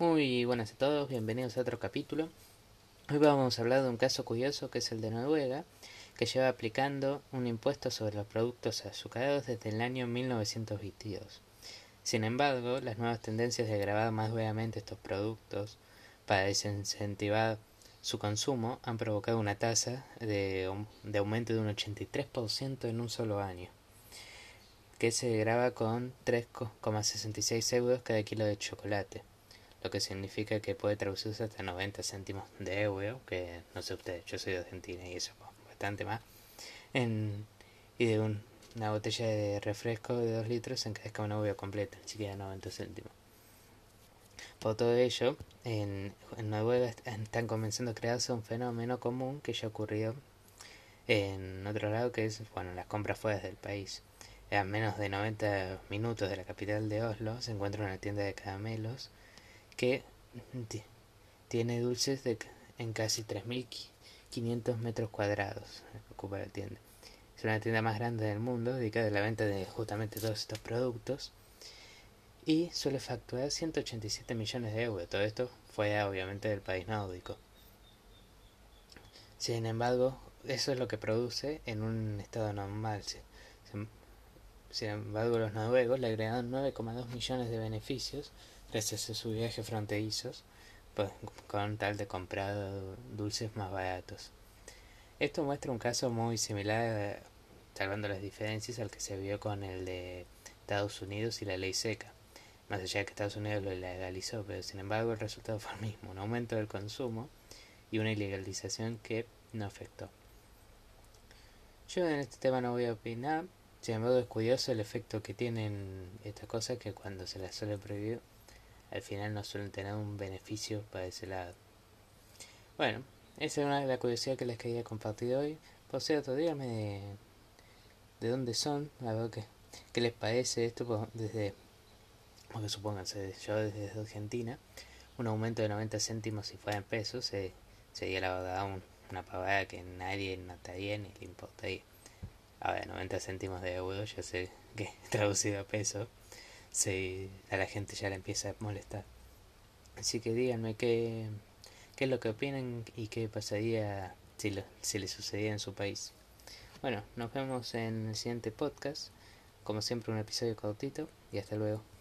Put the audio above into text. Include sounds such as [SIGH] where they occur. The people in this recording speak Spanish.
Muy buenas a todos, bienvenidos a otro capítulo. Hoy vamos a hablar de un caso curioso que es el de Noruega, que lleva aplicando un impuesto sobre los productos azucarados desde el año 1922. Sin embargo, las nuevas tendencias de grabar más duramente estos productos para desincentivar su consumo han provocado una tasa de, de aumento de un 83% en un solo año, que se graba con 3,66 euros cada kilo de chocolate lo que significa que puede traducirse hasta 90 céntimos de euro, que no sé ustedes, yo soy de Argentina y eso bastante más, en, y de una botella de refresco de 2 litros se encarezca una euro completa, ni siquiera 90 céntimos. Por todo ello, en, en Noruega están comenzando a crearse un fenómeno común que ya ocurrió en otro lado, que es bueno, las compras fuera del país. A menos de 90 minutos de la capital de Oslo se encuentra una tienda de caramelos que tiene dulces de, en casi 3.500 metros cuadrados. Ocupa la tienda. Es una tienda más grande del mundo dedicada a la venta de justamente todos estos productos y suele facturar 187 millones de euros. Todo esto fue obviamente del país nórdico. Sin embargo, eso es lo que produce en un estado normal. Sin embargo, los noruegos le agregaron 9,2 millones de beneficios gracias a sus viajes fronterizos pues, con tal de comprar dulces más baratos. Esto muestra un caso muy similar, salvando las diferencias, al que se vio con el de Estados Unidos y la ley seca. Más allá de que Estados Unidos lo legalizó, pero sin embargo el resultado fue el mismo, un aumento del consumo y una ilegalización que no afectó. Yo en este tema no voy a opinar, sin embargo es curioso el efecto que tienen estas cosas que cuando se las suele prohibir al final no suelen tener un beneficio para ese lado. Bueno, esa es una de las curiosidades que les quería compartir hoy. Por cierto, díganme de, de dónde son, a ver qué, qué les parece esto pues, desde, porque supónganse, yo desde Argentina, un aumento de 90 céntimos si fuera en pesos eh, sería la verdad una pavada que nadie notaría ni le importaría. Ahora, 90 céntimos de euro, yo sé que [LAUGHS] traducido a peso se, a la gente ya le empieza a molestar. Así que díganme qué, qué es lo que opinan y qué pasaría si, lo, si le sucedía en su país. Bueno, nos vemos en el siguiente podcast. Como siempre, un episodio cortito y hasta luego.